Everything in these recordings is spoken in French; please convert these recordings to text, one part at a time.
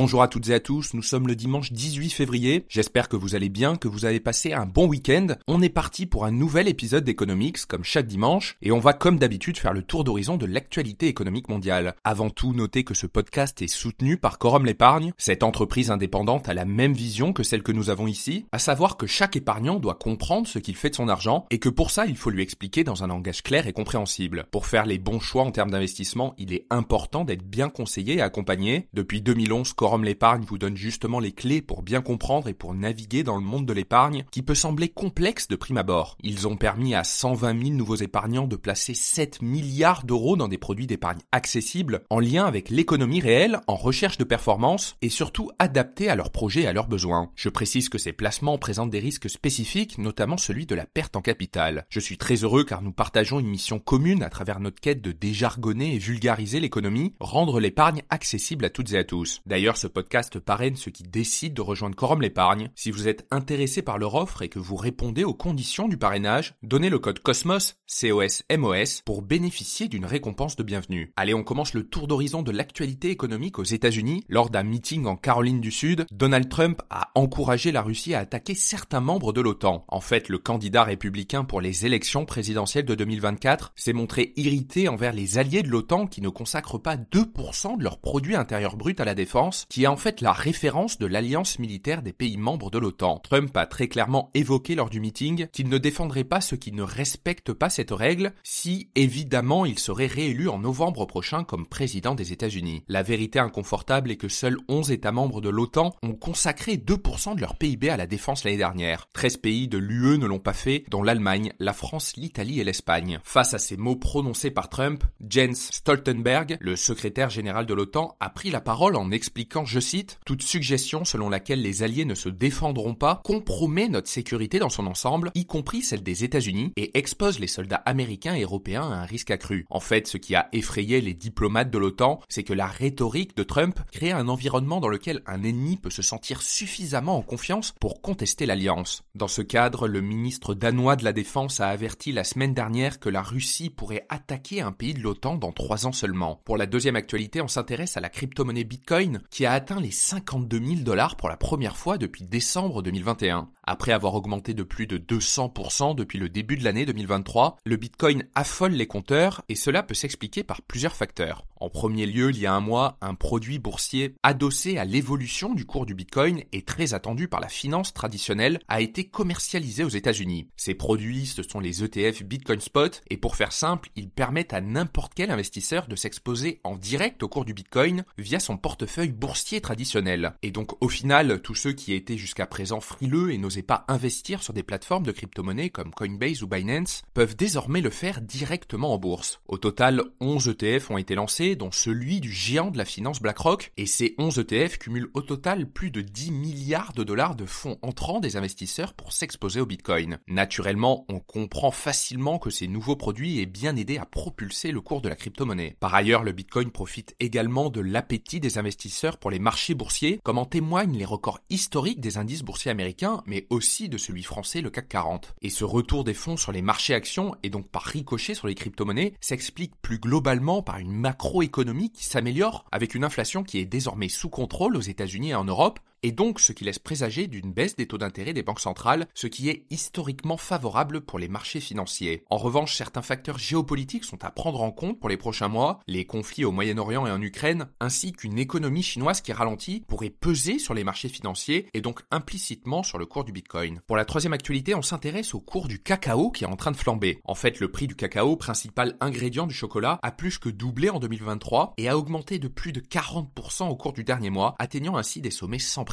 Bonjour à toutes et à tous, nous sommes le dimanche 18 février. J'espère que vous allez bien, que vous avez passé un bon week-end. On est parti pour un nouvel épisode d'Economics, comme chaque dimanche, et on va comme d'habitude faire le tour d'horizon de l'actualité économique mondiale. Avant tout, notez que ce podcast est soutenu par Quorum l'épargne. Cette entreprise indépendante a la même vision que celle que nous avons ici, à savoir que chaque épargnant doit comprendre ce qu'il fait de son argent, et que pour ça, il faut lui expliquer dans un langage clair et compréhensible. Pour faire les bons choix en termes d'investissement, il est important d'être bien conseillé et accompagné. Depuis 2011, Quorum l'épargne vous donne justement les clés pour bien comprendre et pour naviguer dans le monde de l'épargne qui peut sembler complexe de prime abord. Ils ont permis à 120 000 nouveaux épargnants de placer 7 milliards d'euros dans des produits d'épargne accessibles en lien avec l'économie réelle, en recherche de performance et surtout adaptés à leurs projets et à leurs besoins. Je précise que ces placements présentent des risques spécifiques, notamment celui de la perte en capital. Je suis très heureux car nous partageons une mission commune à travers notre quête de déjargonner et vulgariser l'économie, rendre l'épargne accessible à toutes et à tous. D'ailleurs, ce podcast parraine ceux qui décident de rejoindre Quorum l'épargne. Si vous êtes intéressé par leur offre et que vous répondez aux conditions du parrainage, donnez le code COSMOS, C-O-S-M-O-S, pour bénéficier d'une récompense de bienvenue. Allez, on commence le tour d'horizon de l'actualité économique aux États-Unis. Lors d'un meeting en Caroline du Sud, Donald Trump a encouragé la Russie à attaquer certains membres de l'OTAN. En fait, le candidat républicain pour les élections présidentielles de 2024 s'est montré irrité envers les alliés de l'OTAN qui ne consacrent pas 2% de leur produit intérieur brut à la défense, qui est en fait la référence de l'alliance militaire des pays membres de l'OTAN. Trump a très clairement évoqué lors du meeting qu'il ne défendrait pas ceux qui ne respectent pas cette règle si, évidemment, il serait réélu en novembre prochain comme président des États-Unis. La vérité inconfortable est que seuls 11 États membres de l'OTAN ont consacré 2% de leur PIB à la défense l'année dernière. 13 pays de l'UE ne l'ont pas fait, dont l'Allemagne, la France, l'Italie et l'Espagne. Face à ces mots prononcés par Trump, Jens Stoltenberg, le secrétaire général de l'OTAN, a pris la parole en expliquant, je cite, toute suggestion selon laquelle les alliés ne se défendront pas compromet notre sécurité dans son ensemble, y compris celle des États-Unis, et expose les soldats américains et européens à un risque accru. En fait, ce qui a effrayé les diplomates de l'OTAN, c'est que la rhétorique de Trump crée un environnement dans lequel un ennemi peut se sentir suffisamment en confiance pour contester l'alliance. Dans ce cadre, le ministre danois de la Défense a averti la semaine dernière que la Russie pourrait attaquer un pays de l'OTAN dans trois ans seulement. Pour la deuxième actualité, on s'intéresse à la crypto-monnaie Bitcoin a atteint les 52 000 dollars pour la première fois depuis décembre 2021. Après avoir augmenté de plus de 200% depuis le début de l'année 2023, le Bitcoin affole les compteurs et cela peut s'expliquer par plusieurs facteurs. En premier lieu, il y a un mois, un produit boursier adossé à l'évolution du cours du Bitcoin et très attendu par la finance traditionnelle a été commercialisé aux États-Unis. Ces produits, ce sont les ETF Bitcoin Spot et pour faire simple, ils permettent à n'importe quel investisseur de s'exposer en direct au cours du Bitcoin via son portefeuille boursier traditionnel. Et donc au final, tous ceux qui étaient jusqu'à présent frileux et pas investir sur des plateformes de crypto-monnaies comme Coinbase ou Binance peuvent désormais le faire directement en bourse. Au total, 11 ETF ont été lancés, dont celui du géant de la finance BlackRock, et ces 11 ETF cumulent au total plus de 10 milliards de dollars de fonds entrants des investisseurs pour s'exposer au Bitcoin. Naturellement, on comprend facilement que ces nouveaux produits aient bien aidé à propulser le cours de la crypto-monnaie. Par ailleurs, le Bitcoin profite également de l'appétit des investisseurs pour les marchés boursiers, comme en témoignent les records historiques des indices boursiers américains, mais aussi de celui français, le CAC 40. Et ce retour des fonds sur les marchés actions, et donc par ricochet sur les crypto-monnaies, s'explique plus globalement par une macroéconomie qui s'améliore avec une inflation qui est désormais sous contrôle aux États-Unis et en Europe, et donc ce qui laisse présager d'une baisse des taux d'intérêt des banques centrales, ce qui est historiquement favorable pour les marchés financiers. En revanche, certains facteurs géopolitiques sont à prendre en compte pour les prochains mois, les conflits au Moyen-Orient et en Ukraine, ainsi qu'une économie chinoise qui ralentit pourrait peser sur les marchés financiers et donc implicitement sur le cours du Bitcoin. Pour la troisième actualité, on s'intéresse au cours du cacao qui est en train de flamber. En fait, le prix du cacao, principal ingrédient du chocolat, a plus que doublé en 2023 et a augmenté de plus de 40% au cours du dernier mois, atteignant ainsi des sommets sans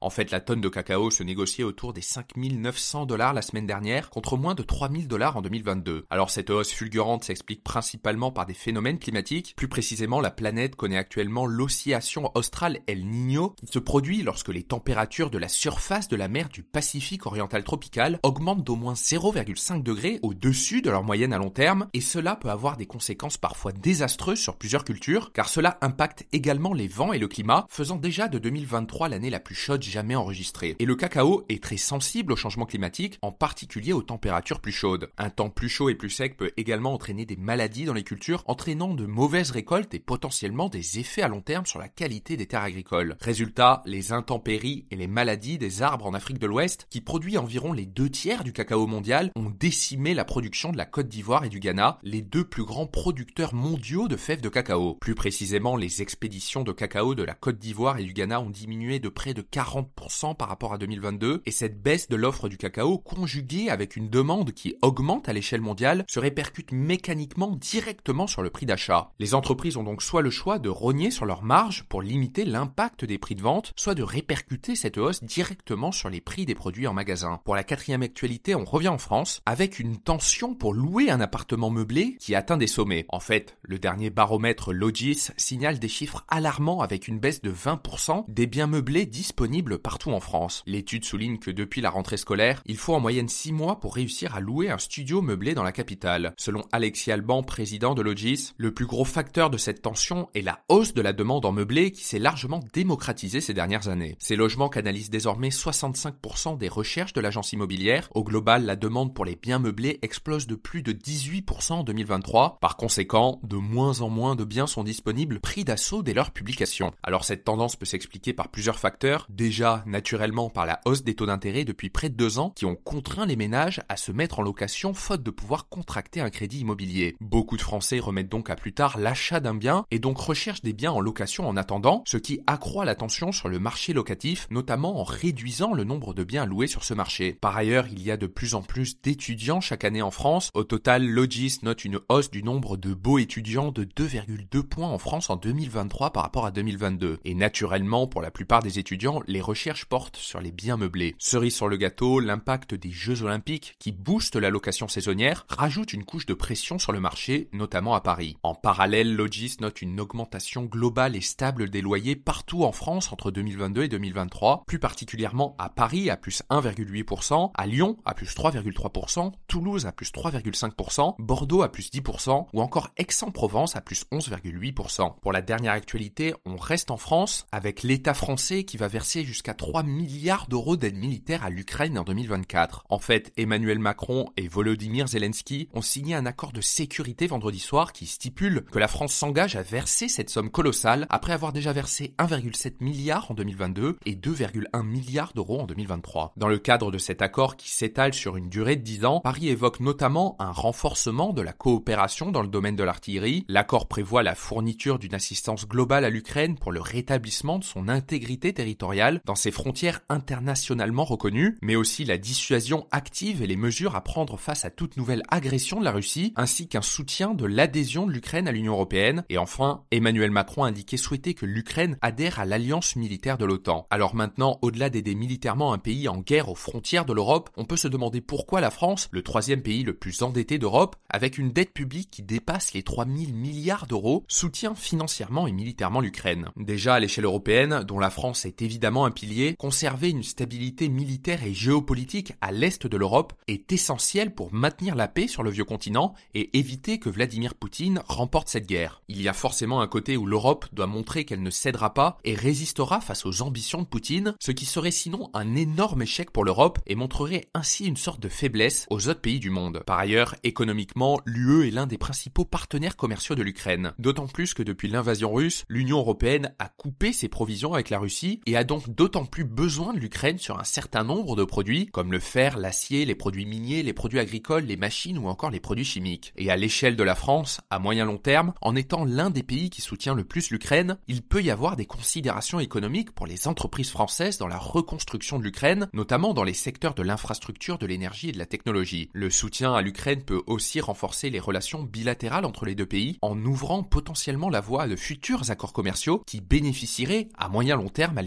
En fait, la tonne de cacao se négociait autour des 5900 dollars la semaine dernière contre moins de 3000 dollars en 2022. Alors cette hausse fulgurante s'explique principalement par des phénomènes climatiques. Plus précisément, la planète connaît actuellement l'oscillation australe El Niño qui se produit lorsque les températures de la surface de la mer du Pacifique oriental tropical augmentent d'au moins 0,5 degrés au-dessus de leur moyenne à long terme et cela peut avoir des conséquences parfois désastreuses sur plusieurs cultures car cela impacte également les vents et le climat faisant déjà de 2023 l'année la plus chaude jamais enregistrée. Et le cacao est très sensible au changement climatique, en particulier aux températures plus chaudes. Un temps plus chaud et plus sec peut également entraîner des maladies dans les cultures, entraînant de mauvaises récoltes et potentiellement des effets à long terme sur la qualité des terres agricoles. Résultat, les intempéries et les maladies des arbres en Afrique de l'Ouest, qui produit environ les deux tiers du cacao mondial, ont décimé la production de la Côte d'Ivoire et du Ghana, les deux plus grands producteurs mondiaux de fèves de cacao. Plus précisément, les expéditions de cacao de la Côte d'Ivoire et du Ghana ont diminué de près de 40% par rapport à 2022, et cette baisse de l'offre du cacao, conjuguée avec une demande qui augmente à l'échelle mondiale, se répercute mécaniquement directement sur le prix d'achat. Les entreprises ont donc soit le choix de rogner sur leurs marges pour limiter l'impact des prix de vente, soit de répercuter cette hausse directement sur les prix des produits en magasin. Pour la quatrième actualité, on revient en France avec une tension pour louer un appartement meublé qui atteint des sommets. En fait, le dernier baromètre Logis signale des chiffres alarmants avec une baisse de 20% des biens meublés disponibles partout en France. L'étude souligne que depuis la rentrée scolaire, il faut en moyenne 6 mois pour réussir à louer un studio meublé dans la capitale. Selon Alexis Alban, président de Logis, le plus gros facteur de cette tension est la hausse de la demande en meublé qui s'est largement démocratisée ces dernières années. Ces logements canalisent désormais 65% des recherches de l'agence immobilière. Au global, la demande pour les biens meublés explose de plus de 18% en 2023. Par conséquent, de moins en moins de biens sont disponibles pris d'assaut dès leur publication. Alors cette tendance peut s'expliquer par plusieurs facteurs. Déjà, naturellement, par la hausse des taux d'intérêt depuis près de deux ans qui ont contraint les ménages à se mettre en location faute de pouvoir contracter un crédit immobilier. Beaucoup de Français remettent donc à plus tard l'achat d'un bien et donc recherchent des biens en location en attendant, ce qui accroît la tension sur le marché locatif, notamment en réduisant le nombre de biens loués sur ce marché. Par ailleurs, il y a de plus en plus d'étudiants chaque année en France. Au total, Logis note une hausse du nombre de beaux étudiants de 2,2 points en France en 2023 par rapport à 2022. Et naturellement, pour la plupart des étudiants, les recherches portent sur les biens meublés. Cerise sur le gâteau, l'impact des Jeux Olympiques qui boostent la location saisonnière rajoute une couche de pression sur le marché, notamment à Paris. En parallèle, Logis note une augmentation globale et stable des loyers partout en France entre 2022 et 2023, plus particulièrement à Paris à plus 1,8%, à Lyon à plus 3,3%, Toulouse à plus 3,5%, Bordeaux à plus 10% ou encore Aix-en-Provence à plus 11,8%. Pour la dernière actualité, on reste en France avec l'État français qui va verser jusqu'à 3 milliards d'euros d'aide militaire à l'Ukraine en 2024. En fait, Emmanuel Macron et Volodymyr Zelensky ont signé un accord de sécurité vendredi soir qui stipule que la France s'engage à verser cette somme colossale après avoir déjà versé 1,7 milliard en 2022 et 2,1 milliards d'euros en 2023. Dans le cadre de cet accord qui s'étale sur une durée de 10 ans, Paris évoque notamment un renforcement de la coopération dans le domaine de l'artillerie. L'accord prévoit la fourniture d'une assistance globale à l'Ukraine pour le rétablissement de son intégrité territoriale dans ses frontières internationalement reconnues, mais aussi la dissuasion active et les mesures à prendre face à toute nouvelle agression de la Russie, ainsi qu'un soutien de l'adhésion de l'Ukraine à l'Union européenne. Et enfin, Emmanuel Macron a indiqué souhaiter que l'Ukraine adhère à l'alliance militaire de l'OTAN. Alors maintenant, au-delà d'aider militairement un pays en guerre aux frontières de l'Europe, on peut se demander pourquoi la France, le troisième pays le plus endetté d'Europe, avec une dette publique qui dépasse les 3000 milliards d'euros, soutient financièrement et militairement l'Ukraine. Déjà à l'échelle européenne, dont la France est évidemment un pilier, conserver une stabilité militaire et géopolitique à l'est de l'Europe est essentiel pour maintenir la paix sur le vieux continent et éviter que Vladimir Poutine remporte cette guerre. Il y a forcément un côté où l'Europe doit montrer qu'elle ne cédera pas et résistera face aux ambitions de Poutine, ce qui serait sinon un énorme échec pour l'Europe et montrerait ainsi une sorte de faiblesse aux autres pays du monde. Par ailleurs, économiquement, l'UE est l'un des principaux partenaires commerciaux de l'Ukraine. D'autant plus que depuis l'invasion russe, l'Union européenne a coupé ses provisions avec la Russie et a donc d'autant plus besoin de l'Ukraine sur un certain nombre de produits comme le fer, l'acier, les produits miniers, les produits agricoles, les machines ou encore les produits chimiques. Et à l'échelle de la France, à moyen long terme, en étant l'un des pays qui soutient le plus l'Ukraine, il peut y avoir des considérations économiques pour les entreprises françaises dans la reconstruction de l'Ukraine, notamment dans les secteurs de l'infrastructure, de l'énergie et de la technologie. Le soutien à l'Ukraine peut aussi renforcer les relations bilatérales entre les deux pays en ouvrant potentiellement la voie à de futurs accords commerciaux qui bénéficieraient à moyen long terme à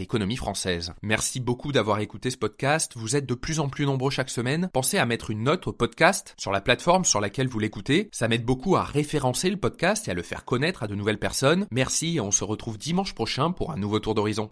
Merci beaucoup d'avoir écouté ce podcast. Vous êtes de plus en plus nombreux chaque semaine. Pensez à mettre une note au podcast sur la plateforme sur laquelle vous l'écoutez. Ça m'aide beaucoup à référencer le podcast et à le faire connaître à de nouvelles personnes. Merci et on se retrouve dimanche prochain pour un nouveau tour d'horizon.